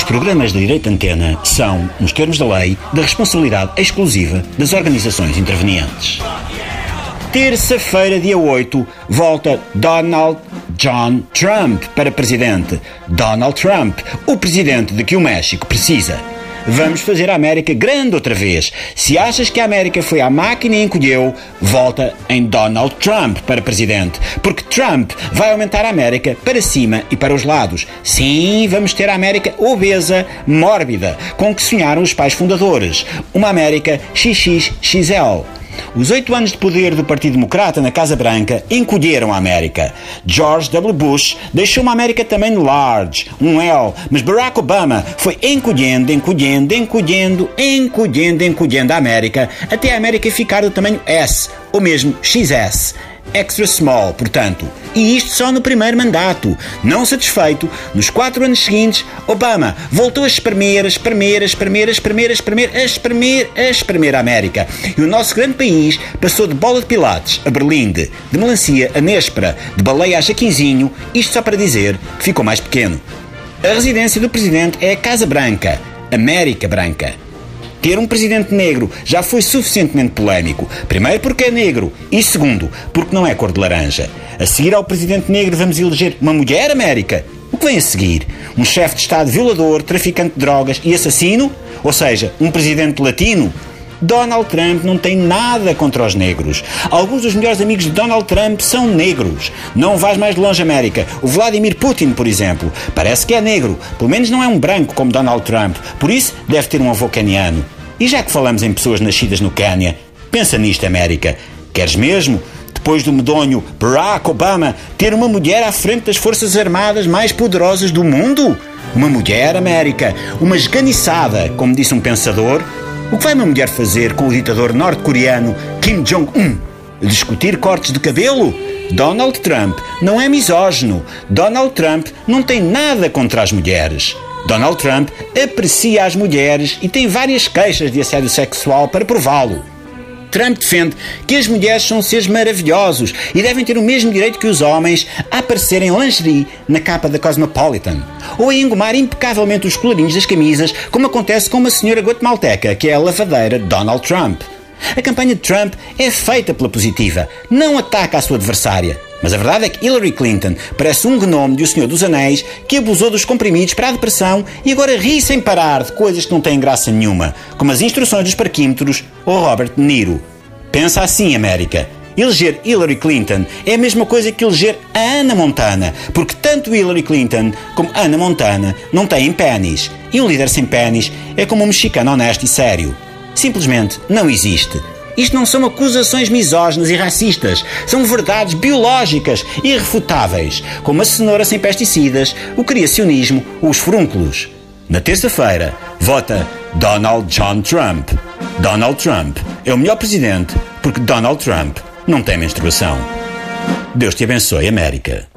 programas de direito antena são, nos termos da lei, da responsabilidade exclusiva das organizações intervenientes. Terça-feira, dia 8, volta Donald John Trump para presidente. Donald Trump, o presidente de que o México precisa. Vamos fazer a América grande outra vez. Se achas que a América foi à máquina e encolheu, volta em Donald Trump para presidente. Porque Trump vai aumentar a América para cima e para os lados. Sim, vamos ter a América obesa, mórbida, com que sonharam os pais fundadores. Uma América XXXL. Os oito anos de poder do Partido Democrata na Casa Branca encolheram a América. George W. Bush deixou uma América também large, um L, mas Barack Obama foi encolhendo, encolhendo, encolhendo, encolhendo, encolhendo a América até a América ficar do tamanho S, ou mesmo XS extra small, portanto. E isto só no primeiro mandato. Não satisfeito, nos quatro anos seguintes, Obama voltou a espremer, a espremer, a espremer, a espremer, a espremer, a espremer, a espremer a América. E o nosso grande país passou de bola de pilates a berlinde, de melancia a néspera, de baleia a jaquinzinho, isto só para dizer que ficou mais pequeno. A residência do presidente é a Casa Branca, América Branca. Ter um presidente negro já foi suficientemente polémico. Primeiro, porque é negro. E segundo, porque não é cor de laranja. A seguir ao presidente negro, vamos eleger uma mulher América. O que vem a seguir? Um chefe de Estado violador, traficante de drogas e assassino? Ou seja, um presidente latino? Donald Trump não tem nada contra os negros. Alguns dos melhores amigos de Donald Trump são negros. Não vais mais longe, América. O Vladimir Putin, por exemplo, parece que é negro. Pelo menos não é um branco como Donald Trump. Por isso, deve ter um avô caniano. E já que falamos em pessoas nascidas no Quênia, pensa nisto, América. Queres mesmo? Depois do medonho Barack Obama ter uma mulher à frente das Forças Armadas mais poderosas do mundo? Uma mulher, América, uma esganiçada, como disse um pensador, o que vai uma mulher fazer com o ditador norte-coreano Kim Jong-un? Discutir cortes de cabelo? Donald Trump não é misógino. Donald Trump não tem nada contra as mulheres. Donald Trump aprecia as mulheres e tem várias queixas de assédio sexual para prová-lo. Trump defende que as mulheres são seres maravilhosos e devem ter o mesmo direito que os homens a aparecerem em lingerie na capa da Cosmopolitan, ou a engomar impecavelmente os colorinhos das camisas, como acontece com uma senhora guatemalteca, que é a lavadeira Donald Trump. A campanha de Trump é feita pela positiva, não ataca a sua adversária. Mas a verdade é que Hillary Clinton parece um gnome de O Senhor dos Anéis que abusou dos comprimidos para a depressão e agora ri sem parar de coisas que não têm graça nenhuma, como as instruções dos parquímetros ou Robert De Niro. Pensa assim, América. Eleger Hillary Clinton é a mesma coisa que eleger a Ana Montana, porque tanto Hillary Clinton como Ana Montana não têm pênis. E um líder sem pênis é como um mexicano honesto e sério. Simplesmente não existe. Isto não são acusações misóginas e racistas, são verdades biológicas irrefutáveis, como a cenoura sem pesticidas, o criacionismo os furúnculos. Na terça-feira, vota Donald John Trump. Donald Trump é o melhor presidente porque Donald Trump não tem menstruação. Deus te abençoe, América.